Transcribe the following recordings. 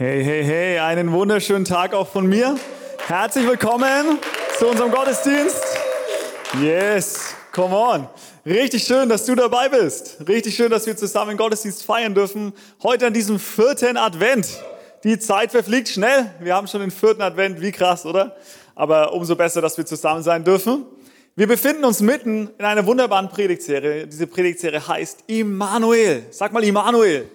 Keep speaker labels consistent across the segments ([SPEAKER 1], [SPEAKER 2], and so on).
[SPEAKER 1] Hey, hey, hey, einen wunderschönen Tag auch von mir. Herzlich willkommen zu unserem Gottesdienst. Yes, come on. Richtig schön, dass du dabei bist. Richtig schön, dass wir zusammen Gottesdienst feiern dürfen. Heute an diesem vierten Advent. Die Zeit verfliegt schnell. Wir haben schon den vierten Advent. Wie krass, oder? Aber umso besser, dass wir zusammen sein dürfen. Wir befinden uns mitten in einer wunderbaren Predigtserie. Diese Predigtserie heißt Immanuel. Sag mal Immanuel.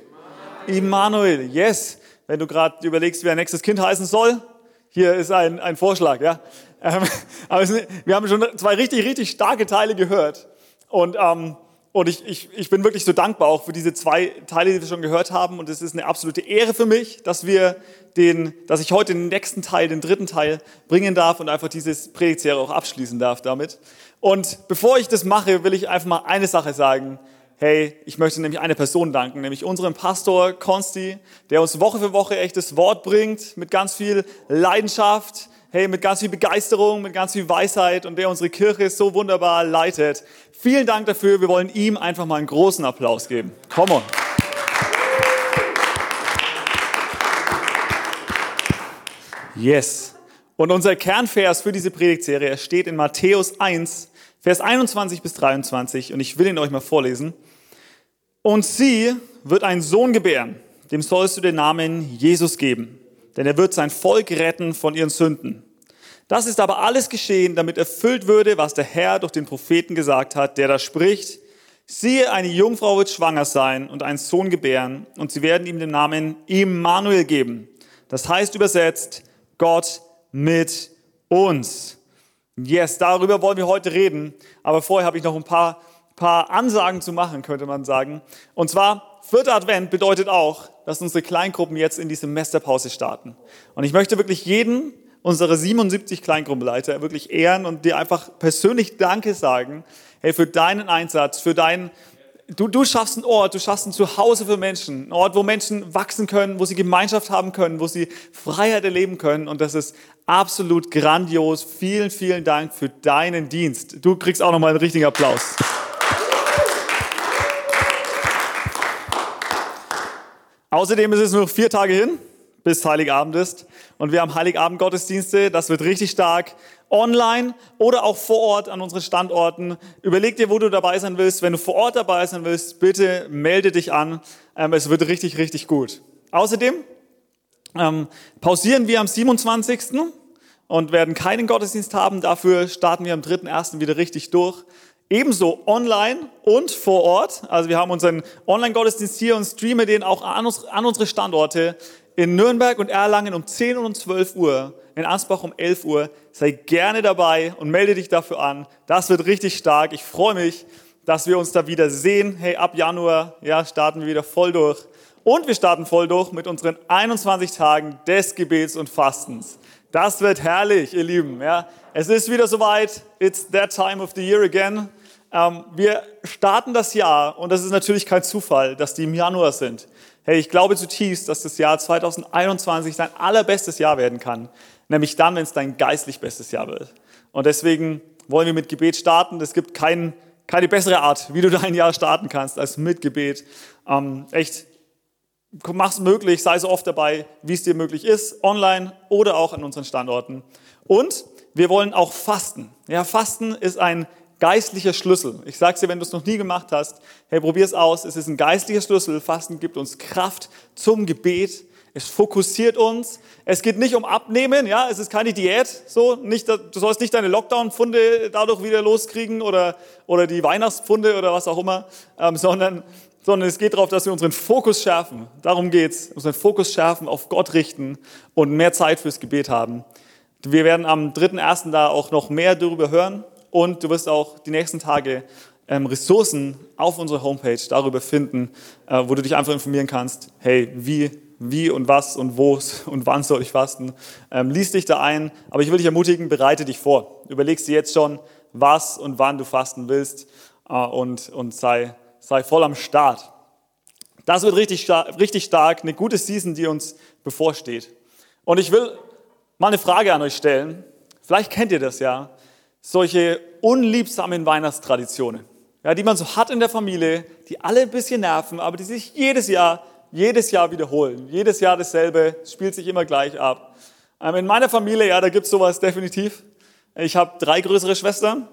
[SPEAKER 1] Immanuel, yes. Wenn du gerade überlegst, wie ein nächstes Kind heißen soll, hier ist ein, ein Vorschlag, ja. Ähm, aber wir haben schon zwei richtig, richtig starke Teile gehört. Und, ähm, und ich, ich, ich bin wirklich so dankbar auch für diese zwei Teile, die wir schon gehört haben. Und es ist eine absolute Ehre für mich, dass wir den, dass ich heute den nächsten Teil, den dritten Teil bringen darf und einfach dieses Predigtserie auch abschließen darf damit. Und bevor ich das mache, will ich einfach mal eine Sache sagen hey, ich möchte nämlich eine Person danken, nämlich unseren Pastor Konsti, der uns Woche für Woche echt das Wort bringt, mit ganz viel Leidenschaft, hey, mit ganz viel Begeisterung, mit ganz viel Weisheit und der unsere Kirche so wunderbar leitet. Vielen Dank dafür. Wir wollen ihm einfach mal einen großen Applaus geben. Come on. Yes. Und unser Kernvers für diese Predigtserie steht in Matthäus 1, Vers 21 bis 23 und ich will ihn euch mal vorlesen. Und sie wird einen Sohn gebären, dem sollst du den Namen Jesus geben, denn er wird sein Volk retten von ihren Sünden. Das ist aber alles geschehen, damit erfüllt würde, was der Herr durch den Propheten gesagt hat, der da spricht, siehe, eine Jungfrau wird schwanger sein und einen Sohn gebären, und sie werden ihm den Namen Immanuel geben. Das heißt übersetzt, Gott mit uns. Yes, darüber wollen wir heute reden, aber vorher habe ich noch ein paar paar Ansagen zu machen, könnte man sagen. Und zwar, vierter Advent bedeutet auch, dass unsere Kleingruppen jetzt in die Semesterpause starten. Und ich möchte wirklich jeden unserer 77 Kleingruppenleiter wirklich ehren und dir einfach persönlich Danke sagen, hey, für deinen Einsatz, für deinen, du, du schaffst einen Ort, du schaffst ein Zuhause für Menschen, ein Ort, wo Menschen wachsen können, wo sie Gemeinschaft haben können, wo sie Freiheit erleben können und das ist absolut grandios. Vielen, vielen Dank für deinen Dienst. Du kriegst auch nochmal einen richtigen Applaus. Außerdem ist es nur vier Tage hin, bis Heiligabend ist. Und wir haben Heiligabend Gottesdienste. Das wird richtig stark. Online oder auch vor Ort an unseren Standorten. Überleg dir, wo du dabei sein willst. Wenn du vor Ort dabei sein willst, bitte melde dich an. Ähm, es wird richtig, richtig gut. Außerdem ähm, pausieren wir am 27. und werden keinen Gottesdienst haben. Dafür starten wir am 3.1. wieder richtig durch. Ebenso online und vor Ort. Also wir haben unseren Online-Gottesdienst hier und streamen den auch an, unsere Standorte in Nürnberg und Erlangen um 10 und um 12 Uhr, in Ansbach um 11 Uhr. Sei gerne dabei und melde dich dafür an. Das wird richtig stark. Ich freue mich, dass wir uns da wieder sehen. Hey, ab Januar ja, starten wir wieder voll durch. Und wir starten voll durch mit unseren 21 Tagen des Gebets und Fastens. Das wird herrlich, ihr Lieben. Ja, es ist wieder soweit. It's that time of the year again. Ähm, wir starten das Jahr und das ist natürlich kein Zufall, dass die im Januar sind. Hey, ich glaube zutiefst, dass das Jahr 2021 dein allerbestes Jahr werden kann. Nämlich dann, wenn es dein geistlich bestes Jahr wird. Und deswegen wollen wir mit Gebet starten. Es gibt kein, keine bessere Art, wie du dein Jahr starten kannst, als mit Gebet. Ähm, echt, mach's möglich, sei so oft dabei, wie es dir möglich ist, online oder auch an unseren Standorten. Und wir wollen auch fasten. Ja, Fasten ist ein geistlicher Schlüssel. Ich sage dir, wenn du es noch nie gemacht hast, hey, probier es aus. Es ist ein geistlicher Schlüssel. Fasten gibt uns Kraft zum Gebet. Es fokussiert uns. Es geht nicht um Abnehmen, ja, es ist keine Diät, so, nicht, du sollst nicht deine Lockdown-Pfunde dadurch wieder loskriegen oder, oder die Weihnachtspfunde oder was auch immer, ähm, sondern, sondern es geht darauf, dass wir unseren Fokus schärfen. Darum geht's, unseren Fokus schärfen, auf Gott richten und mehr Zeit fürs Gebet haben. Wir werden am 3.1. da auch noch mehr darüber hören und du wirst auch die nächsten Tage ähm, Ressourcen auf unserer Homepage darüber finden, äh, wo du dich einfach informieren kannst, hey, wie, wie und was und wo und wann soll ich fasten. Ähm, lies dich da ein, aber ich will dich ermutigen, bereite dich vor. Überlegst dir jetzt schon, was und wann du fasten willst äh, und, und sei, sei voll am Start. Das wird richtig, richtig stark, eine gute Season, die uns bevorsteht. Und ich will mal eine Frage an euch stellen. Vielleicht kennt ihr das ja solche unliebsamen Weihnachtstraditionen, ja, die man so hat in der Familie, die alle ein bisschen nerven, aber die sich jedes Jahr jedes Jahr wiederholen. Jedes Jahr dasselbe, spielt sich immer gleich ab. Ähm, in meiner Familie, ja, da gibt's sowas definitiv. Ich habe drei größere Schwestern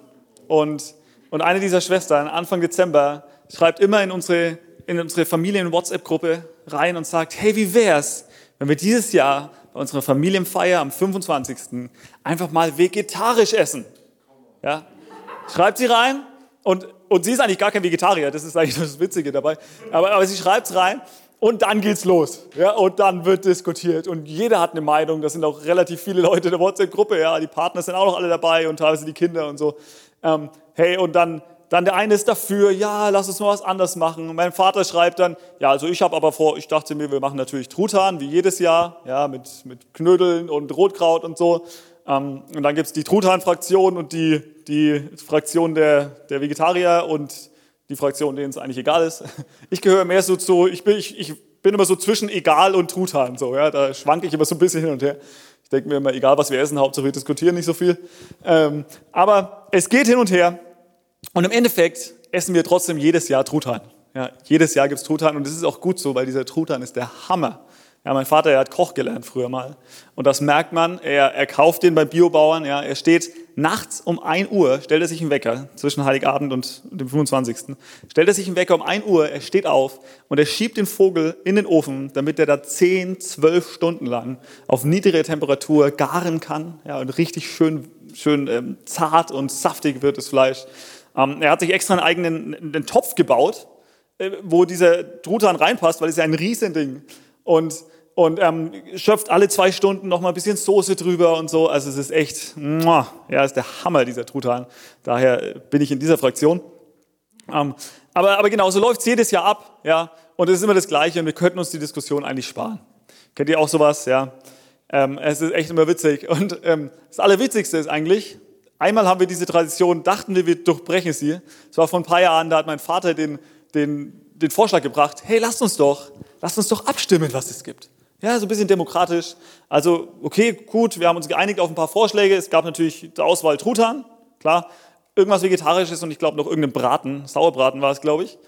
[SPEAKER 1] und, und eine dieser Schwestern, Anfang Dezember, schreibt immer in unsere, in unsere Familien-WhatsApp-Gruppe rein und sagt, hey, wie wär's, wenn wir dieses Jahr bei unserer Familienfeier am 25. einfach mal vegetarisch essen? Ja? Schreibt sie rein und, und sie ist eigentlich gar kein Vegetarier, das ist eigentlich das Witzige dabei. Aber, aber sie schreibt es rein und dann geht's los. Ja, und dann wird diskutiert. Und jeder hat eine Meinung. Das sind auch relativ viele Leute in der WhatsApp-Gruppe. Ja, die Partner sind auch noch alle dabei und teilweise die Kinder und so. Ähm, hey, und dann, dann der eine ist dafür, ja, lass uns mal was anders machen. Und mein Vater schreibt dann, ja, also ich habe aber vor, ich dachte mir, wir machen natürlich Truthahn, wie jedes Jahr, ja, mit, mit Knödeln und Rotkraut und so. Ähm, und dann gibt's die Truthahn-Fraktion und die, die Fraktion der, der Vegetarier und die Fraktion, denen es eigentlich egal ist. Ich gehöre mehr so zu, ich bin, ich, ich bin immer so zwischen egal und Truthahn, so, ja, da schwanke ich immer so ein bisschen hin und her. Ich denke mir immer, egal was wir essen, Hauptsache wir diskutieren nicht so viel. Ähm, aber es geht hin und her und im Endeffekt essen wir trotzdem jedes Jahr Truthahn. Ja, jedes Jahr gibt's Truthahn und das ist auch gut so, weil dieser Truthahn ist der Hammer. Ja, mein Vater, er hat Koch gelernt früher mal. Und das merkt man, er, er kauft den beim Biobauern, ja, er steht nachts um 1 Uhr, stellt er sich einen Wecker, zwischen Heiligabend und dem 25. Stellt er sich einen Wecker um 1 Uhr, er steht auf und er schiebt den Vogel in den Ofen, damit er da 10, 12 Stunden lang auf niedrige Temperatur garen kann, ja, und richtig schön, schön ähm, zart und saftig wird das Fleisch. Ähm, er hat sich extra einen eigenen einen Topf gebaut, äh, wo dieser Truthahn reinpasst, weil es ist ja ein Riesending. Und und ähm, schöpft alle zwei Stunden noch mal ein bisschen Soße drüber und so. Also es ist echt, muah, ja, ist der Hammer, dieser Truthahn. Daher bin ich in dieser Fraktion. Ähm, aber, aber genau, so läuft es jedes Jahr ab, ja. Und es ist immer das Gleiche und wir könnten uns die Diskussion eigentlich sparen. Kennt ihr auch sowas, ja? Ähm, es ist echt immer witzig. Und ähm, das Allerwitzigste ist eigentlich, einmal haben wir diese Tradition, dachten wir, wir durchbrechen sie. Es war vor ein paar Jahren, da hat mein Vater den, den, den Vorschlag gebracht, hey, lasst uns doch, lasst uns doch abstimmen, was es gibt. Ja, so ein bisschen demokratisch. Also, okay, gut, wir haben uns geeinigt auf ein paar Vorschläge. Es gab natürlich zur Auswahl Truthahn, klar. Irgendwas Vegetarisches und ich glaube noch irgendeinen Braten. Sauerbraten war es, glaube ich.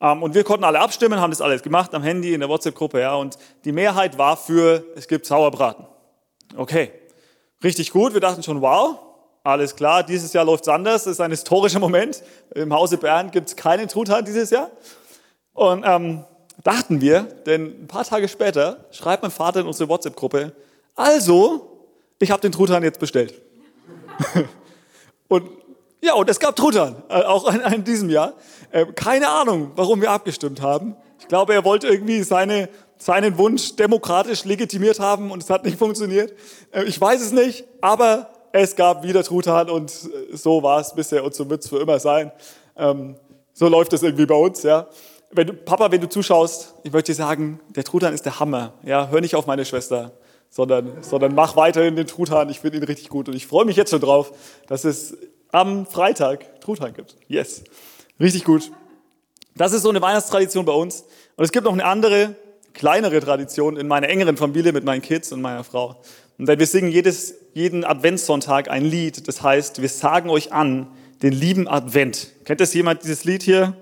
[SPEAKER 1] Ähm, und wir konnten alle abstimmen, haben das alles gemacht am Handy, in der WhatsApp-Gruppe, ja. Und die Mehrheit war für, es gibt Sauerbraten. Okay. Richtig gut. Wir dachten schon, wow, alles klar, dieses Jahr läuft es anders. Das ist ein historischer Moment. Im Hause Bern gibt es keinen Truthahn dieses Jahr. Und ähm, dachten wir, denn ein paar Tage später schreibt mein Vater in unsere WhatsApp-Gruppe, also, ich habe den Truthahn jetzt bestellt. und ja, und es gab Truthahn, äh, auch in, in, diesem Jahr. Äh, keine Ahnung, warum wir abgestimmt haben. Ich glaube, er wollte irgendwie seine, seinen Wunsch demokratisch legitimiert haben und es hat nicht funktioniert. Äh, ich weiß es nicht, aber es gab wieder Truthahn und so war es bisher und so wird es für immer sein. Ähm, so läuft es irgendwie bei uns, ja wenn du, Papa, wenn du zuschaust, ich möchte dir sagen, der Truthahn ist der Hammer. Ja, hör nicht auf meine Schwester, sondern, sondern mach weiterhin den Truthahn. Ich finde ihn richtig gut und ich freue mich jetzt schon drauf, dass es am Freitag Truthahn gibt. Yes, richtig gut. Das ist so eine Weihnachtstradition bei uns. Und es gibt noch eine andere, kleinere Tradition in meiner engeren Familie mit meinen Kids und meiner Frau. Und wir singen jedes, jeden Adventssonntag ein Lied. Das heißt, wir sagen euch an den lieben Advent. Kennt das jemand, dieses Lied hier?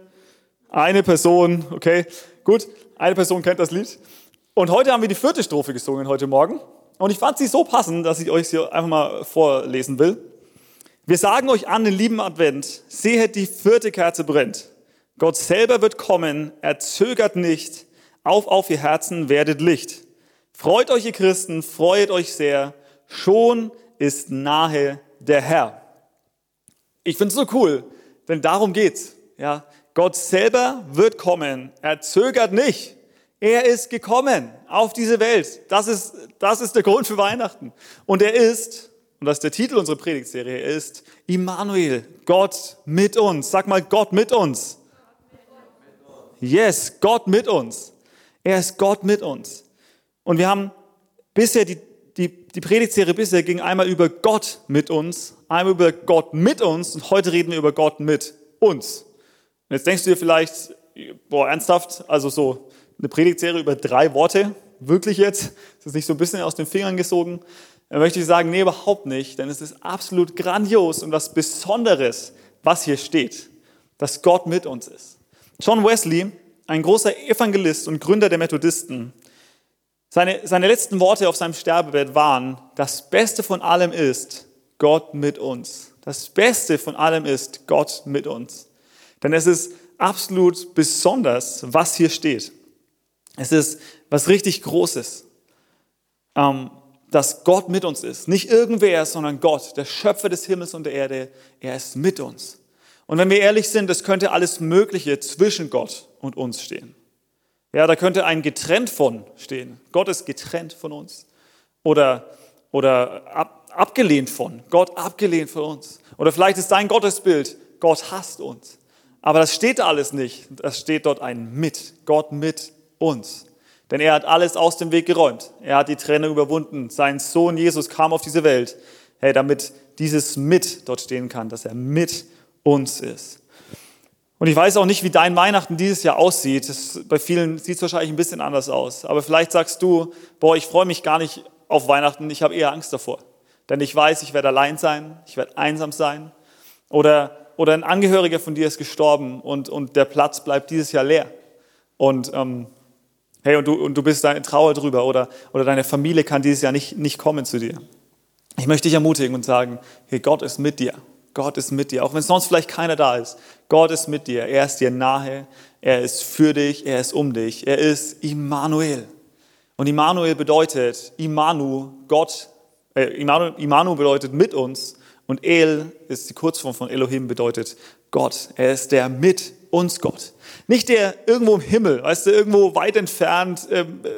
[SPEAKER 1] Eine Person, okay, gut, eine Person kennt das Lied. Und heute haben wir die vierte Strophe gesungen, heute Morgen. Und ich fand sie so passend, dass ich euch sie einfach mal vorlesen will. Wir sagen euch an den lieben Advent, sehet, die vierte Kerze brennt. Gott selber wird kommen, er zögert nicht. Auf, auf ihr Herzen werdet Licht. Freut euch, ihr Christen, freut euch sehr. Schon ist nahe der Herr. Ich finde es so cool, denn darum geht's. Ja, Gott selber wird kommen. Er zögert nicht. Er ist gekommen auf diese Welt. Das ist, das ist der Grund für Weihnachten. Und er ist, und das ist der Titel unserer Predigtserie, er ist Immanuel, Gott mit uns. Sag mal, Gott mit uns. Yes, Gott mit uns. Er ist Gott mit uns. Und wir haben bisher, die, die, die Predigtserie bisher ging einmal über Gott mit uns, einmal über Gott mit uns und heute reden wir über Gott mit uns. Und jetzt denkst du dir vielleicht, boah, ernsthaft, also so eine Predigtserie über drei Worte, wirklich jetzt? Ist das nicht so ein bisschen aus den Fingern gesogen? Dann möchte ich sagen, nee, überhaupt nicht, denn es ist absolut grandios und was Besonderes, was hier steht, dass Gott mit uns ist. John Wesley, ein großer Evangelist und Gründer der Methodisten, seine, seine letzten Worte auf seinem Sterbebett waren, das Beste von allem ist Gott mit uns. Das Beste von allem ist Gott mit uns. Denn es ist absolut besonders, was hier steht. Es ist was richtig Großes, ähm, dass Gott mit uns ist. Nicht irgendwer, sondern Gott, der Schöpfer des Himmels und der Erde. Er ist mit uns. Und wenn wir ehrlich sind, es könnte alles Mögliche zwischen Gott und uns stehen. Ja, da könnte ein getrennt von stehen. Gott ist getrennt von uns. Oder, oder ab, abgelehnt von. Gott abgelehnt von uns. Oder vielleicht ist dein Gottesbild, Gott hasst uns. Aber das steht alles nicht. Das steht dort ein mit. Gott mit uns. Denn er hat alles aus dem Weg geräumt. Er hat die Trennung überwunden. Sein Sohn Jesus kam auf diese Welt, hey, damit dieses mit dort stehen kann, dass er mit uns ist. Und ich weiß auch nicht, wie dein Weihnachten dieses Jahr aussieht. Das, bei vielen sieht es wahrscheinlich ein bisschen anders aus. Aber vielleicht sagst du, boah, ich freue mich gar nicht auf Weihnachten, ich habe eher Angst davor. Denn ich weiß, ich werde allein sein, ich werde einsam sein. Oder, oder ein Angehöriger von dir ist gestorben und, und der Platz bleibt dieses Jahr leer. Und ähm, hey, und du, und du bist da in Trauer drüber. Oder, oder deine Familie kann dieses Jahr nicht, nicht kommen zu dir. Ich möchte dich ermutigen und sagen, hey, Gott ist mit dir. Gott ist mit dir, auch wenn sonst vielleicht keiner da ist. Gott ist mit dir, er ist dir nahe, er ist für dich, er ist um dich, er ist Immanuel. Und Immanuel bedeutet, Immanu, Gott, äh, Immanu bedeutet mit uns und El ist die Kurzform von Elohim, bedeutet Gott. Er ist der mit uns Gott. Nicht der irgendwo im Himmel, weißt du, irgendwo weit entfernt, ähm, äh,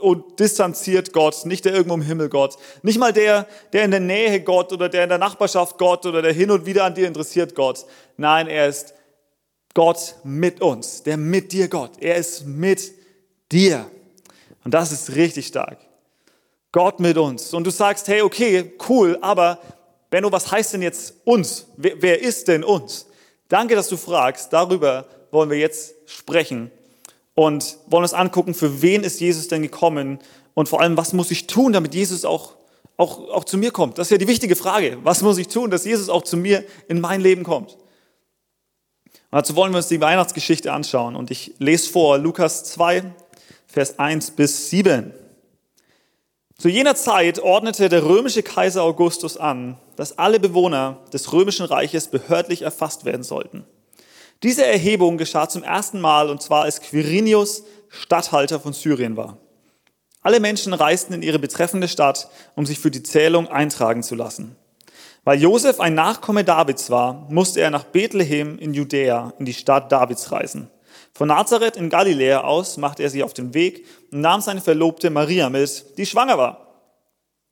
[SPEAKER 1] und distanziert Gott, nicht der irgendwo im Himmel Gott. Nicht mal der, der in der Nähe Gott oder der in der Nachbarschaft Gott oder der hin und wieder an dir interessiert Gott. Nein, er ist Gott mit uns, der mit dir Gott. Er ist mit dir. Und das ist richtig stark. Gott mit uns. Und du sagst, hey, okay, cool, aber Benno, was heißt denn jetzt uns? Wer, wer ist denn uns? Danke, dass du fragst. Darüber wollen wir jetzt sprechen und wollen uns angucken, für wen ist Jesus denn gekommen und vor allem, was muss ich tun, damit Jesus auch, auch, auch zu mir kommt. Das ist ja die wichtige Frage. Was muss ich tun, dass Jesus auch zu mir in mein Leben kommt? Und dazu wollen wir uns die Weihnachtsgeschichte anschauen und ich lese vor Lukas 2, Vers 1 bis 7. Zu jener Zeit ordnete der römische Kaiser Augustus an, dass alle Bewohner des römischen Reiches behördlich erfasst werden sollten. Diese Erhebung geschah zum ersten Mal und zwar als Quirinius Statthalter von Syrien war. Alle Menschen reisten in ihre betreffende Stadt, um sich für die Zählung eintragen zu lassen. Weil Josef ein Nachkomme Davids war, musste er nach Bethlehem in Judäa, in die Stadt Davids reisen. Von Nazareth in Galiläa aus machte er sich auf den Weg und nahm seine Verlobte Maria mit, die schwanger war.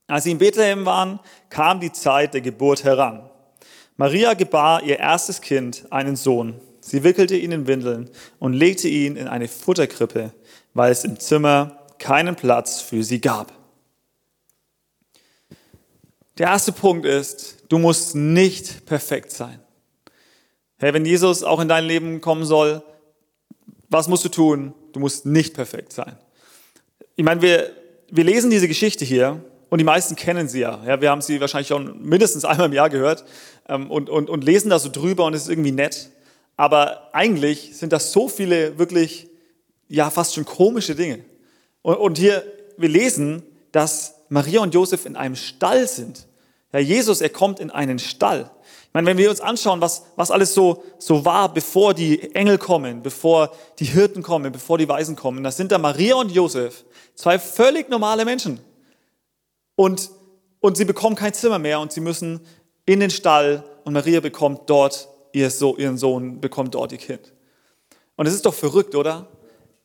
[SPEAKER 1] Als sie in Bethlehem waren, kam die Zeit der Geburt heran. Maria gebar ihr erstes Kind, einen Sohn. Sie wickelte ihn in Windeln und legte ihn in eine Futterkrippe, weil es im Zimmer keinen Platz für sie gab. Der erste Punkt ist, du musst nicht perfekt sein. Hey, wenn Jesus auch in dein Leben kommen soll, was musst du tun? Du musst nicht perfekt sein. Ich meine, wir, wir lesen diese Geschichte hier und die meisten kennen sie ja. ja wir haben sie wahrscheinlich schon mindestens einmal im Jahr gehört ähm, und, und, und lesen da so drüber und es ist irgendwie nett. Aber eigentlich sind das so viele wirklich, ja, fast schon komische Dinge. Und, und hier, wir lesen, dass Maria und Josef in einem Stall sind. Ja, Jesus, er kommt in einen Stall. Ich meine, wenn wir uns anschauen, was, was alles so, so war, bevor die Engel kommen, bevor die Hirten kommen, bevor die Weisen kommen, das sind da Maria und Josef, zwei völlig normale Menschen. Und, und sie bekommen kein Zimmer mehr und sie müssen in den Stall und Maria bekommt dort ihr so, ihren Sohn bekommt dort ihr Kind. Und es ist doch verrückt, oder?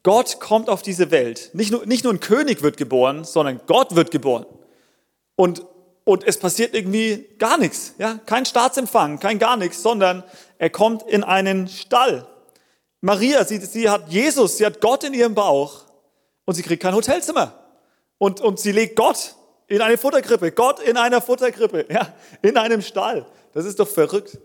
[SPEAKER 1] Gott kommt auf diese Welt. Nicht nur, nicht nur ein König wird geboren, sondern Gott wird geboren. Und, und es passiert irgendwie gar nichts. Ja? Kein Staatsempfang, kein gar nichts, sondern er kommt in einen Stall. Maria, sie, sie hat Jesus, sie hat Gott in ihrem Bauch und sie kriegt kein Hotelzimmer. Und, und sie legt Gott in eine Futterkrippe, Gott in einer Futterkrippe, ja, in einem Stall. Das ist doch verrückt.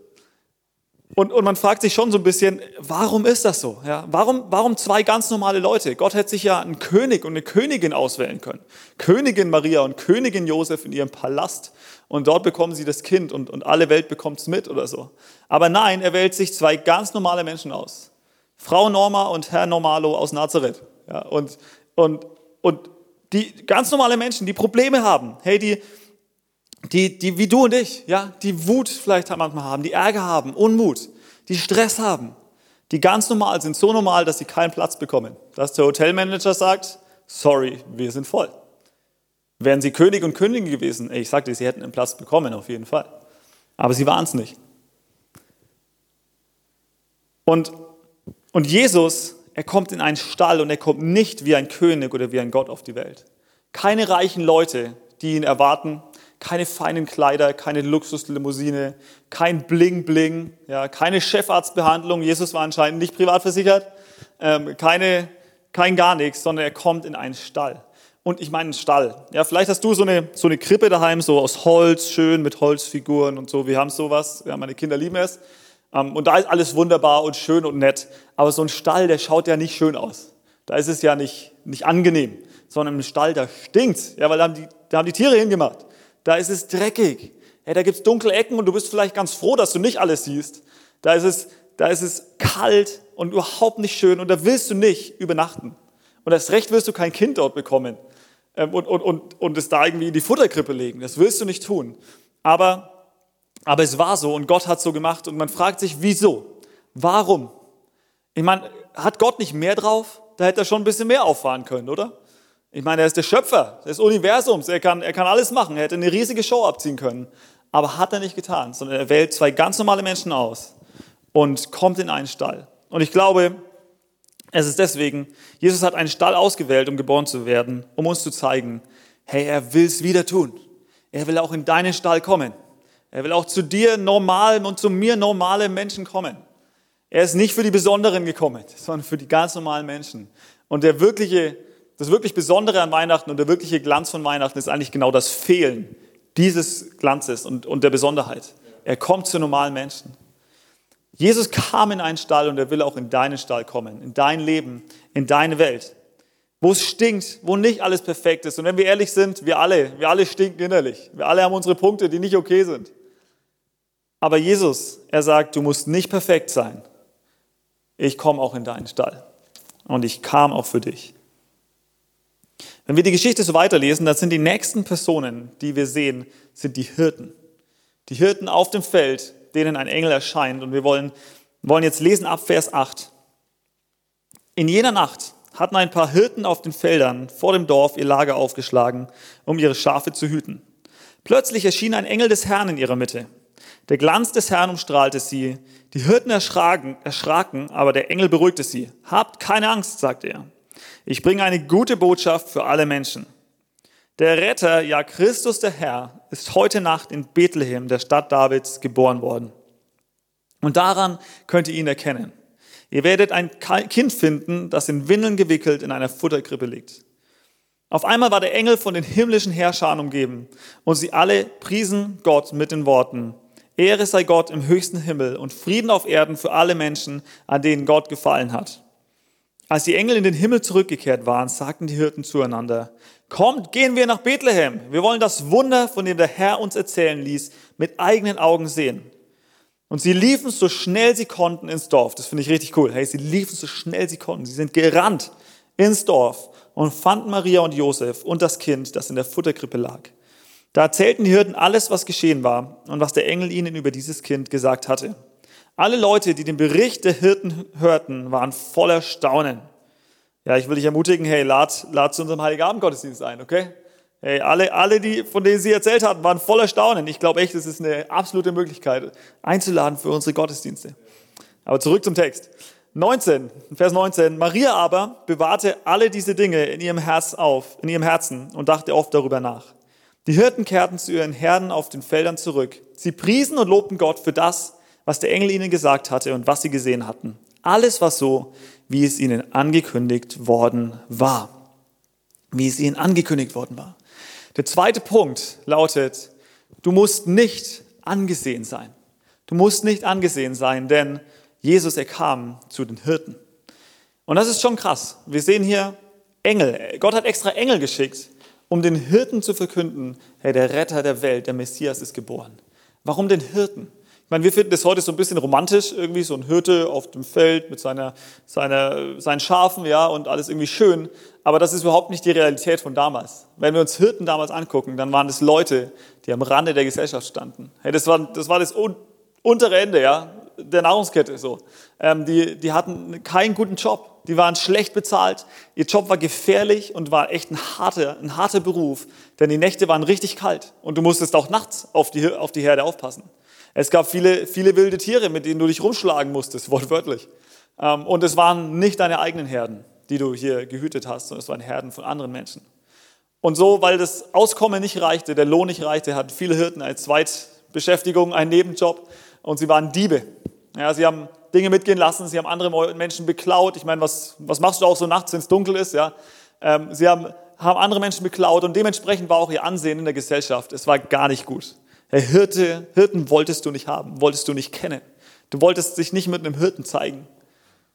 [SPEAKER 1] Und, und man fragt sich schon so ein bisschen, warum ist das so? Ja, warum, warum zwei ganz normale Leute? Gott hätte sich ja einen König und eine Königin auswählen können. Königin Maria und Königin Josef in ihrem Palast. Und dort bekommen sie das Kind und, und alle Welt bekommt es mit oder so. Aber nein, er wählt sich zwei ganz normale Menschen aus. Frau Norma und Herr Normalo aus Nazareth. Ja, und, und, und die ganz normale Menschen, die Probleme haben, hey, die, die, die wie du und ich, ja, die Wut vielleicht manchmal haben, die Ärger haben, Unmut, die Stress haben, die ganz normal sind, so normal, dass sie keinen Platz bekommen. Dass der Hotelmanager sagt, sorry, wir sind voll. Wären sie König und Königin gewesen, ich sagte, sie hätten einen Platz bekommen, auf jeden Fall. Aber sie waren es nicht. Und, und Jesus, er kommt in einen Stall und er kommt nicht wie ein König oder wie ein Gott auf die Welt. Keine reichen Leute, die ihn erwarten, keine feinen Kleider, keine Luxuslimousine, kein Bling-Bling, ja, keine Chefarztbehandlung. Jesus war anscheinend nicht privat versichert, ähm, keine, kein gar nichts, sondern er kommt in einen Stall. Und ich meine einen Stall. Ja, vielleicht hast du so eine, so eine Krippe daheim, so aus Holz, schön mit Holzfiguren und so. Wir haben sowas. Ja, meine Kinder lieben es. Ähm, und da ist alles wunderbar und schön und nett. Aber so ein Stall, der schaut ja nicht schön aus. Da ist es ja nicht, nicht angenehm, sondern im Stall, da stinkt. Ja, weil da haben die, da haben die Tiere hingemacht da ist es dreckig. Hey, da gibt es dunkle Ecken und du bist vielleicht ganz froh, dass du nicht alles siehst. Da ist es, da ist es kalt und überhaupt nicht schön und da willst du nicht übernachten. Und erst recht wirst du kein Kind dort bekommen ähm, und, und, und, und es da irgendwie in die Futterkrippe legen. Das willst du nicht tun. Aber, aber es war so und Gott hat so gemacht und man fragt sich, wieso? Warum? Ich meine, hat Gott nicht mehr drauf? Da hätte er schon ein bisschen mehr auffahren können, oder? Ich meine, er ist der Schöpfer des Universums. Er kann, er kann alles machen. Er hätte eine riesige Show abziehen können. Aber hat er nicht getan, sondern er wählt zwei ganz normale Menschen aus und kommt in einen Stall. Und ich glaube, es ist deswegen, Jesus hat einen Stall ausgewählt, um geboren zu werden, um uns zu zeigen, hey, er will es wieder tun. Er will auch in deinen Stall kommen. Er will auch zu dir normalen und zu mir normale Menschen kommen. Er ist nicht für die Besonderen gekommen, sondern für die ganz normalen Menschen. Und der wirkliche das wirklich Besondere an Weihnachten und der wirkliche Glanz von Weihnachten ist eigentlich genau das Fehlen dieses Glanzes und, und der Besonderheit. Er kommt zu normalen Menschen. Jesus kam in einen Stall und er will auch in deinen Stall kommen, in dein Leben, in deine Welt, wo es stinkt, wo nicht alles perfekt ist. Und wenn wir ehrlich sind, wir alle, wir alle stinken innerlich. Wir alle haben unsere Punkte, die nicht okay sind. Aber Jesus, er sagt, du musst nicht perfekt sein. Ich komme auch in deinen Stall. Und ich kam auch für dich. Wenn wir die Geschichte so weiterlesen, dann sind die nächsten Personen, die wir sehen, sind die Hirten. Die Hirten auf dem Feld, denen ein Engel erscheint. Und wir wollen, wollen jetzt lesen ab Vers 8. In jener Nacht hatten ein paar Hirten auf den Feldern vor dem Dorf ihr Lager aufgeschlagen, um ihre Schafe zu hüten. Plötzlich erschien ein Engel des Herrn in ihrer Mitte. Der Glanz des Herrn umstrahlte sie. Die Hirten erschraken, erschraken, aber der Engel beruhigte sie. Habt keine Angst, sagte er. Ich bringe eine gute Botschaft für alle Menschen. Der Retter, ja Christus der Herr, ist heute Nacht in Bethlehem, der Stadt Davids, geboren worden. Und daran könnt ihr ihn erkennen. Ihr werdet ein Kind finden, das in Windeln gewickelt in einer Futterkrippe liegt. Auf einmal war der Engel von den himmlischen Herrschern umgeben und sie alle priesen Gott mit den Worten, Ehre sei Gott im höchsten Himmel und Frieden auf Erden für alle Menschen, an denen Gott gefallen hat. Als die Engel in den Himmel zurückgekehrt waren, sagten die Hirten zueinander, kommt, gehen wir nach Bethlehem. Wir wollen das Wunder, von dem der Herr uns erzählen ließ, mit eigenen Augen sehen. Und sie liefen so schnell sie konnten ins Dorf. Das finde ich richtig cool. Hey, sie liefen so schnell sie konnten. Sie sind gerannt ins Dorf und fanden Maria und Josef und das Kind, das in der Futterkrippe lag. Da erzählten die Hirten alles, was geschehen war und was der Engel ihnen über dieses Kind gesagt hatte. Alle Leute, die den Bericht der Hirten hörten, waren voller Staunen. Ja, ich will dich ermutigen, hey, lad, lad zu unserem Heiligabend-Gottesdienst ein, okay? Hey, alle, alle, die, von denen sie erzählt hatten, waren voller Staunen. Ich glaube echt, es ist eine absolute Möglichkeit, einzuladen für unsere Gottesdienste. Aber zurück zum Text. 19, Vers 19. Maria aber bewahrte alle diese Dinge in ihrem Herz auf, in ihrem Herzen und dachte oft darüber nach. Die Hirten kehrten zu ihren Herden auf den Feldern zurück. Sie priesen und lobten Gott für das, was der Engel ihnen gesagt hatte und was sie gesehen hatten. Alles war so, wie es ihnen angekündigt worden war. Wie es ihnen angekündigt worden war. Der zweite Punkt lautet, du musst nicht angesehen sein. Du musst nicht angesehen sein, denn Jesus, er kam zu den Hirten. Und das ist schon krass. Wir sehen hier Engel. Gott hat extra Engel geschickt, um den Hirten zu verkünden, hey, der Retter der Welt, der Messias ist geboren. Warum den Hirten? Ich meine, wir finden das heute so ein bisschen romantisch, irgendwie so ein Hirte auf dem Feld mit seiner, seiner, seinen Schafen, ja, und alles irgendwie schön. Aber das ist überhaupt nicht die Realität von damals. Wenn wir uns Hirten damals angucken, dann waren das Leute, die am Rande der Gesellschaft standen. Hey, das war das, war das untere Ende, ja, der Nahrungskette, so. Ähm, die, die hatten keinen guten Job. Die waren schlecht bezahlt. Ihr Job war gefährlich und war echt ein harter, ein harter Beruf. Denn die Nächte waren richtig kalt. Und du musstest auch nachts auf die, auf die Herde aufpassen. Es gab viele, viele wilde Tiere, mit denen du dich rumschlagen musstest, wortwörtlich. Ähm, und es waren nicht deine eigenen Herden, die du hier gehütet hast, sondern es waren Herden von anderen Menschen. Und so, weil das Auskommen nicht reichte, der Lohn nicht reichte, hatten viele Hirten eine Zweitbeschäftigung, einen Nebenjob und sie waren Diebe. Ja, sie haben Dinge mitgehen lassen, sie haben andere Menschen beklaut. Ich meine, was, was machst du auch so nachts, wenn es dunkel ist? Ja? Ähm, sie haben, haben andere Menschen beklaut und dementsprechend war auch ihr Ansehen in der Gesellschaft. Es war gar nicht gut. Herr Hirte, Hirten wolltest du nicht haben, wolltest du nicht kennen. Du wolltest dich nicht mit einem Hirten zeigen.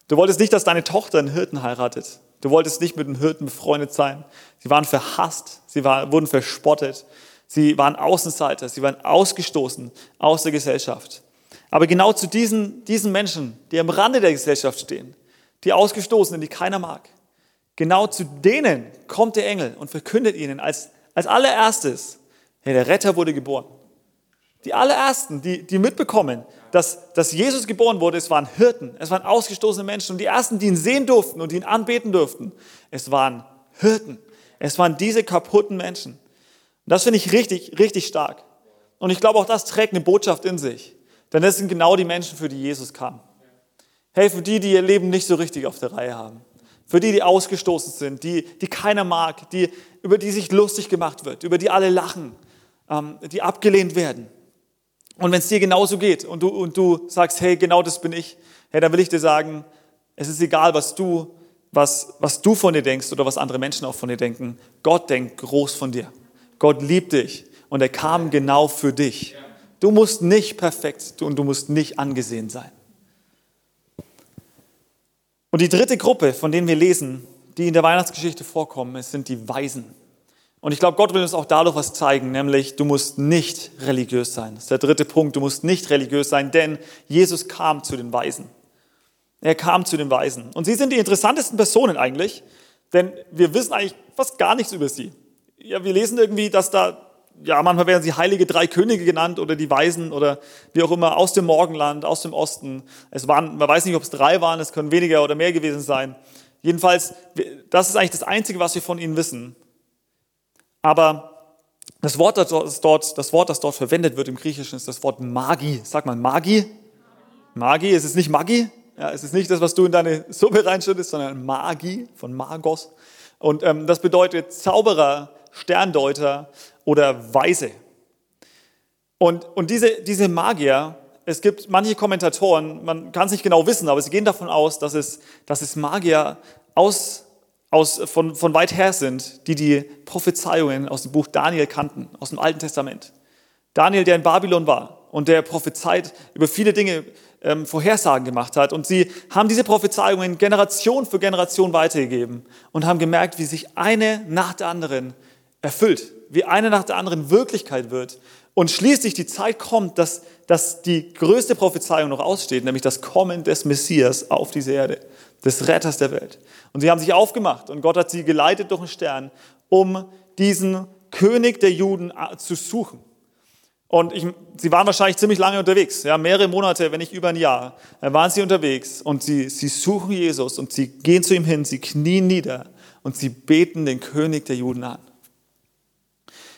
[SPEAKER 1] Du wolltest nicht, dass deine Tochter einen Hirten heiratet. Du wolltest nicht mit einem Hirten befreundet sein. Sie waren verhasst, sie waren, wurden verspottet, sie waren Außenseiter, sie waren ausgestoßen aus der Gesellschaft. Aber genau zu diesen, diesen Menschen, die am Rande der Gesellschaft stehen, die Ausgestoßenen, die keiner mag, genau zu denen kommt der Engel und verkündet ihnen als, als allererstes, hey, der Retter wurde geboren. Die allerersten, die, die mitbekommen, dass, dass Jesus geboren wurde, es waren Hirten, es waren ausgestoßene Menschen. Und die ersten, die ihn sehen durften und ihn anbeten durften, es waren Hirten. Es waren diese kaputten Menschen. Und das finde ich richtig, richtig stark. Und ich glaube, auch das trägt eine Botschaft in sich. Denn das sind genau die Menschen, für die Jesus kam. Hey, für die, die ihr Leben nicht so richtig auf der Reihe haben. Für die, die ausgestoßen sind, die, die keiner mag, die, über die sich lustig gemacht wird, über die alle lachen, ähm, die abgelehnt werden. Und wenn es dir genauso geht und du, und du sagst, hey, genau das bin ich, hey, dann will ich dir sagen, es ist egal, was du, was, was du von dir denkst oder was andere Menschen auch von dir denken. Gott denkt groß von dir. Gott liebt dich und er kam genau für dich. Du musst nicht perfekt und du musst nicht angesehen sein. Und die dritte Gruppe, von denen wir lesen, die in der Weihnachtsgeschichte vorkommen, es sind die Weisen. Und ich glaube, Gott will uns auch dadurch was zeigen, nämlich du musst nicht religiös sein. Das ist der dritte Punkt, du musst nicht religiös sein, denn Jesus kam zu den Weisen. Er kam zu den Weisen. Und sie sind die interessantesten Personen eigentlich, denn wir wissen eigentlich fast gar nichts über sie. Ja, wir lesen irgendwie, dass da, ja, manchmal werden sie heilige drei Könige genannt oder die Weisen oder wie auch immer, aus dem Morgenland, aus dem Osten. Es waren, man weiß nicht, ob es drei waren, es können weniger oder mehr gewesen sein. Jedenfalls, das ist eigentlich das Einzige, was wir von ihnen wissen. Aber das Wort, das dort, das Wort, das dort verwendet wird im Griechischen, ist das Wort Magi. Sag mal Magi. Magi, es ist nicht Magi. Ja, es ist nicht das, was du in deine Suppe reinschüttest, sondern Magi von Magos. Und ähm, das bedeutet Zauberer, Sterndeuter oder Weise. Und, und diese, diese Magier, es gibt manche Kommentatoren, man kann es nicht genau wissen, aber sie gehen davon aus, dass es, dass es Magier aus aus, von, von weit her sind, die die Prophezeiungen aus dem Buch Daniel kannten, aus dem Alten Testament. Daniel, der in Babylon war und der prophezeit über viele Dinge ähm, Vorhersagen gemacht hat. Und sie haben diese Prophezeiungen Generation für Generation weitergegeben und haben gemerkt, wie sich eine nach der anderen erfüllt, wie eine nach der anderen Wirklichkeit wird. Und schließlich die Zeit kommt, dass, dass die größte Prophezeiung noch aussteht, nämlich das Kommen des Messias auf diese Erde, des Retters der Welt. Und sie haben sich aufgemacht und Gott hat sie geleitet durch einen Stern, um diesen König der Juden äh, zu suchen. Und ich, sie waren wahrscheinlich ziemlich lange unterwegs, ja, mehrere Monate, wenn nicht über ein Jahr, da waren sie unterwegs und sie, sie suchen Jesus und sie gehen zu ihm hin, sie knien nieder und sie beten den König der Juden an.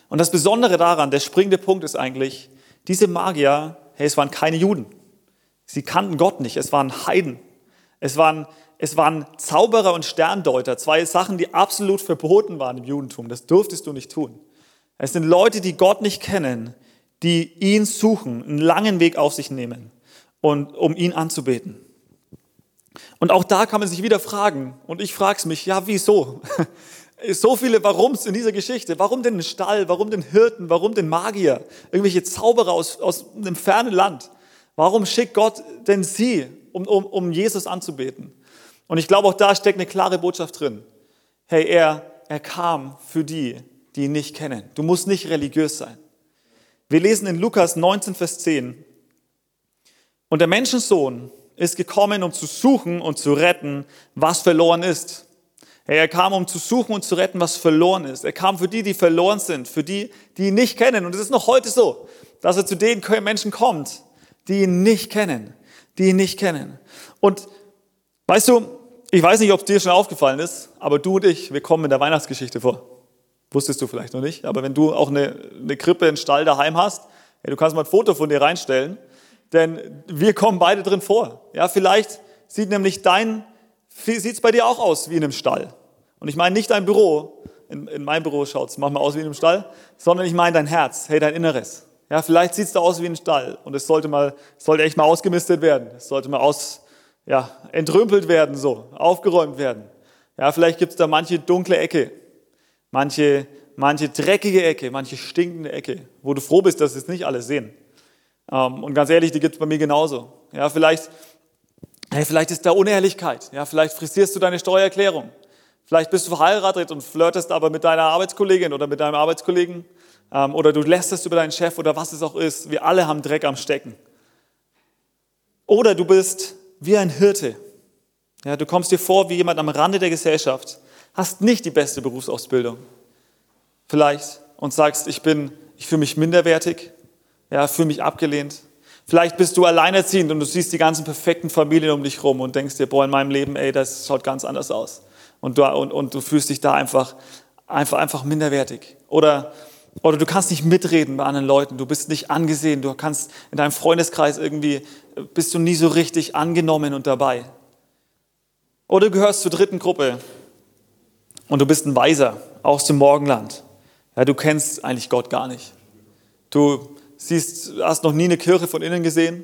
[SPEAKER 1] Und das Besondere daran, der springende Punkt ist eigentlich, diese Magier, hey, es waren keine Juden. Sie kannten Gott nicht, es waren Heiden. Es waren es waren Zauberer und Sterndeuter, zwei Sachen, die absolut verboten waren im Judentum. Das durftest du nicht tun. Es sind Leute, die Gott nicht kennen, die ihn suchen, einen langen Weg auf sich nehmen, und, um ihn anzubeten. Und auch da kann man sich wieder fragen, und ich frage es mich, ja, wieso? So viele Warums in dieser Geschichte. Warum denn den Stall? Warum den Hirten? Warum den Magier? Irgendwelche Zauberer aus, aus einem fernen Land. Warum schickt Gott denn sie, um, um, um Jesus anzubeten? Und ich glaube, auch da steckt eine klare Botschaft drin. Hey, er, er kam für die, die ihn nicht kennen. Du musst nicht religiös sein. Wir lesen in Lukas 19, Vers 10. Und der Menschensohn ist gekommen, um zu suchen und zu retten, was verloren ist. Er kam, um zu suchen und zu retten, was verloren ist. Er kam für die, die verloren sind, für die, die ihn nicht kennen. Und es ist noch heute so, dass er zu den Menschen kommt, die ihn nicht kennen, die ihn nicht kennen. Und weißt du, ich weiß nicht, ob es dir schon aufgefallen ist, aber du und ich, wir kommen in der Weihnachtsgeschichte vor. Wusstest du vielleicht noch nicht, aber wenn du auch eine, eine Krippe, einen Stall daheim hast, ja, du kannst mal ein Foto von dir reinstellen, denn wir kommen beide drin vor. Ja, vielleicht sieht nämlich dein, sieht es bei dir auch aus wie in einem Stall. Und ich meine nicht dein Büro, in, in meinem Büro schaut es manchmal aus wie in einem Stall, sondern ich meine dein Herz, hey, dein Inneres. Ja, vielleicht sieht es da aus wie ein Stall und es sollte mal, es sollte echt mal ausgemistet werden. Es sollte mal aus, ja, entrümpelt werden, so, aufgeräumt werden. Ja, vielleicht gibt es da manche dunkle Ecke, manche, manche dreckige Ecke, manche stinkende Ecke, wo du froh bist, dass es nicht alle sehen. Ähm, und ganz ehrlich, die gibt es bei mir genauso. Ja, vielleicht, hey, vielleicht ist da Unehrlichkeit. Ja, vielleicht frisierst du deine Steuererklärung. Vielleicht bist du verheiratet und flirtest aber mit deiner Arbeitskollegin oder mit deinem Arbeitskollegen. Ähm, oder du lässt über deinen Chef oder was es auch ist. Wir alle haben Dreck am Stecken. Oder du bist wie ein Hirte. Ja, du kommst dir vor wie jemand am Rande der Gesellschaft, hast nicht die beste Berufsausbildung. Vielleicht und sagst, ich bin, ich fühle mich minderwertig, ja, fühle mich abgelehnt. Vielleicht bist du alleinerziehend und du siehst die ganzen perfekten Familien um dich rum und denkst dir, boah, in meinem Leben, ey, das schaut ganz anders aus. Und du, und, und du fühlst dich da einfach, einfach, einfach minderwertig. Oder, oder du kannst nicht mitreden bei anderen Leuten, du bist nicht angesehen, du kannst in deinem Freundeskreis irgendwie, bist du nie so richtig angenommen und dabei. Oder du gehörst zur dritten Gruppe und du bist ein Weiser aus dem Morgenland. Ja, du kennst eigentlich Gott gar nicht. Du siehst, hast noch nie eine Kirche von innen gesehen.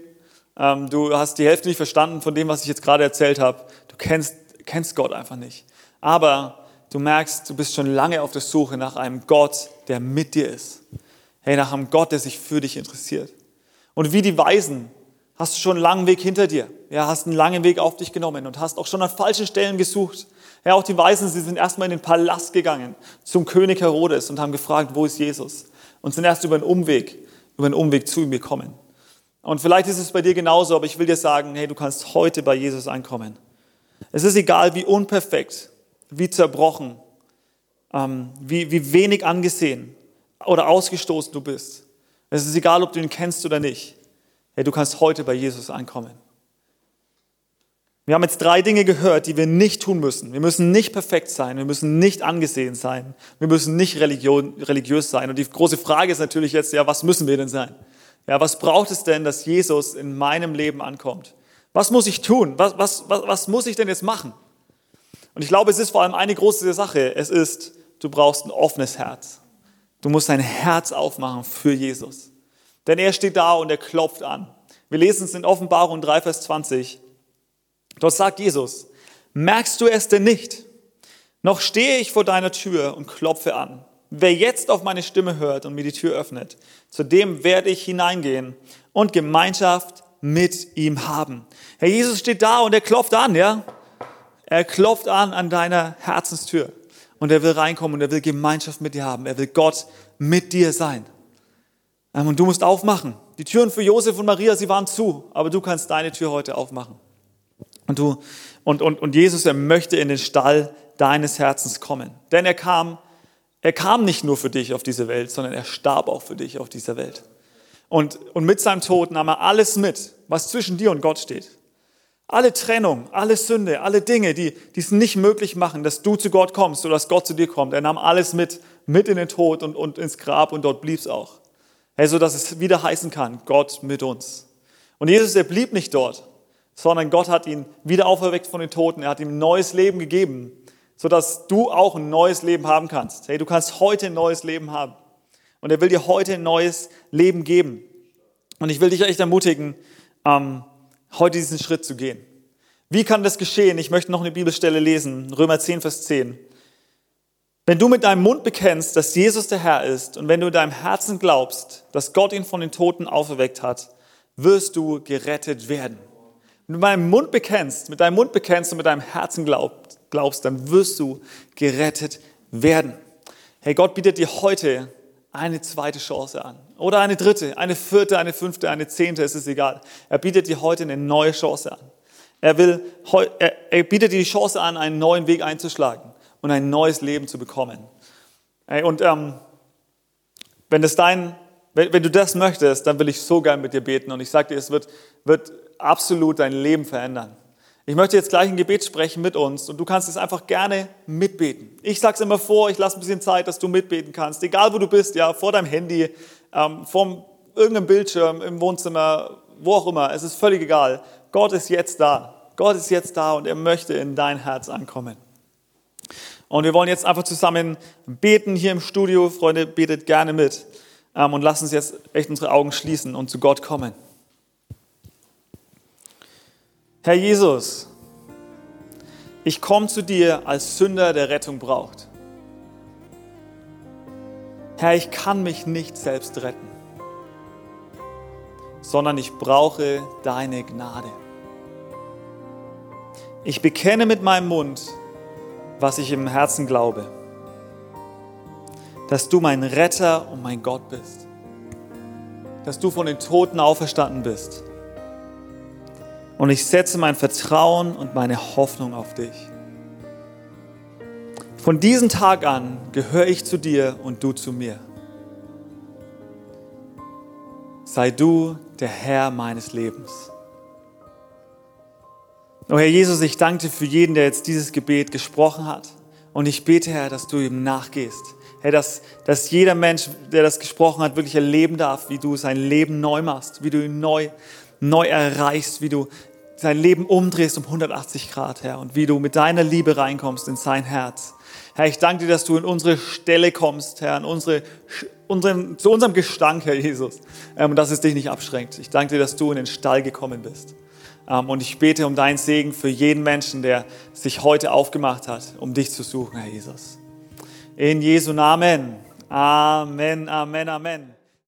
[SPEAKER 1] Ähm, du hast die Hälfte nicht verstanden von dem, was ich jetzt gerade erzählt habe. Du kennst, kennst Gott einfach nicht. Aber du merkst, du bist schon lange auf der Suche nach einem Gott, der mit dir ist. Hey, nach einem Gott, der sich für dich interessiert. Und wie die Weisen hast du schon einen langen Weg hinter dir. Ja, hast einen langen Weg auf dich genommen und hast auch schon an falschen Stellen gesucht. Ja, auch die Weisen, sie sind erstmal in den Palast gegangen zum König Herodes und haben gefragt, wo ist Jesus? Und sind erst über einen Umweg über einen Umweg zu ihm gekommen. Und vielleicht ist es bei dir genauso, aber ich will dir sagen, hey, du kannst heute bei Jesus ankommen. Es ist egal, wie unperfekt, wie zerbrochen, ähm, wie, wie wenig angesehen oder ausgestoßen du bist. Es ist egal, ob du ihn kennst oder nicht. Hey, du kannst heute bei Jesus ankommen. Wir haben jetzt drei Dinge gehört, die wir nicht tun müssen. Wir müssen nicht perfekt sein, wir müssen nicht angesehen sein, wir müssen nicht religion, religiös sein. Und die große Frage ist natürlich jetzt, ja, was müssen wir denn sein? Ja, was braucht es denn, dass Jesus in meinem Leben ankommt? Was muss ich tun? Was, was, was, was muss ich denn jetzt machen? Und ich glaube, es ist vor allem eine große Sache. Es ist, du brauchst ein offenes Herz. Du musst dein Herz aufmachen für Jesus. Denn er steht da und er klopft an. Wir lesen es in Offenbarung 3, Vers 20. Dort sagt Jesus, merkst du es denn nicht? Noch stehe ich vor deiner Tür und klopfe an. Wer jetzt auf meine Stimme hört und mir die Tür öffnet, zu dem werde ich hineingehen und Gemeinschaft mit ihm haben. Herr Jesus steht da und er klopft an, ja? Er klopft an an deiner Herzenstür und er will reinkommen und er will Gemeinschaft mit dir haben. Er will Gott mit dir sein. Ähm, und du musst aufmachen. Die Türen für Josef und Maria, sie waren zu, aber du kannst deine Tür heute aufmachen. Und, du, und, und, und Jesus, er möchte in den Stall deines Herzens kommen. Denn er kam, er kam nicht nur für dich auf diese Welt, sondern er starb auch für dich auf dieser Welt. Und, und mit seinem Tod nahm er alles mit, was zwischen dir und Gott steht. Alle Trennung, alle Sünde, alle Dinge, die, die es nicht möglich machen, dass du zu Gott kommst oder dass Gott zu dir kommt. Er nahm alles mit, mit in den Tod und, und ins Grab und dort blieb es auch. Hey, so dass es wieder heißen kann, Gott mit uns. Und Jesus, er blieb nicht dort, sondern Gott hat ihn wieder auferweckt von den Toten. Er hat ihm ein neues Leben gegeben, sodass du auch ein neues Leben haben kannst. Hey, du kannst heute ein neues Leben haben. Und er will dir heute ein neues Leben geben. Und ich will dich echt ermutigen, ähm, heute diesen Schritt zu gehen. Wie kann das geschehen? Ich möchte noch eine Bibelstelle lesen, Römer 10, Vers 10. Wenn du mit deinem Mund bekennst, dass Jesus der Herr ist und wenn du in deinem Herzen glaubst, dass Gott ihn von den Toten auferweckt hat, wirst du gerettet werden. Wenn du mit deinem Mund bekennst, mit deinem Mund bekennst und mit deinem Herzen glaubst, glaubst, dann wirst du gerettet werden. Hey, Gott bietet dir heute eine zweite Chance an. Oder eine dritte, eine vierte, eine fünfte, eine zehnte, es ist egal. Er bietet dir heute eine neue Chance an. Er, will, er, bietet dir die Chance an, einen neuen Weg einzuschlagen und ein neues Leben zu bekommen. Und ähm, wenn, das dein, wenn, wenn du das möchtest, dann will ich so gern mit dir beten. Und ich sage dir, es wird, wird absolut dein Leben verändern. Ich möchte jetzt gleich ein Gebet sprechen mit uns und du kannst es einfach gerne mitbeten. Ich sage es immer vor, ich lasse ein bisschen Zeit, dass du mitbeten kannst, egal wo du bist, ja, vor deinem Handy, ähm, vor irgendeinem Bildschirm, im Wohnzimmer, wo auch immer. Es ist völlig egal. Gott ist jetzt da. Gott ist jetzt da und er möchte in dein Herz ankommen. Und wir wollen jetzt einfach zusammen beten hier im Studio. Freunde, betet gerne mit ähm, und lasst uns jetzt echt unsere Augen schließen und zu Gott kommen. Herr Jesus, ich komme zu dir als Sünder, der Rettung braucht. Herr, ich kann mich nicht selbst retten, sondern ich brauche deine Gnade. Ich bekenne mit meinem Mund, was ich im Herzen glaube, dass du mein Retter und mein Gott bist, dass du von den Toten auferstanden bist und ich setze mein Vertrauen und meine Hoffnung auf dich. Von diesem Tag an gehöre ich zu dir und du zu mir. Sei du der Herr meines Lebens. Oh Herr Jesus, ich danke dir für jeden, der jetzt dieses Gebet gesprochen hat. Und ich bete, Herr, dass du ihm nachgehst. Herr, dass, dass jeder Mensch, der das gesprochen hat, wirklich erleben darf, wie du sein Leben neu machst, wie du ihn neu neu erreichst, wie du sein Leben umdrehst um 180 Grad, Herr, und wie du mit deiner Liebe reinkommst in sein Herz. Herr, ich danke dir, dass du in unsere Stelle kommst, Herr, in unsere, unseren, zu unserem Gestank, Herr Jesus, ähm, und dass es dich nicht abschränkt. Ich danke dir, dass du in den Stall gekommen bist. Ähm, und ich bete um deinen Segen für jeden Menschen, der sich heute aufgemacht hat, um dich zu suchen, Herr Jesus. In Jesu Namen. Amen, Amen, Amen.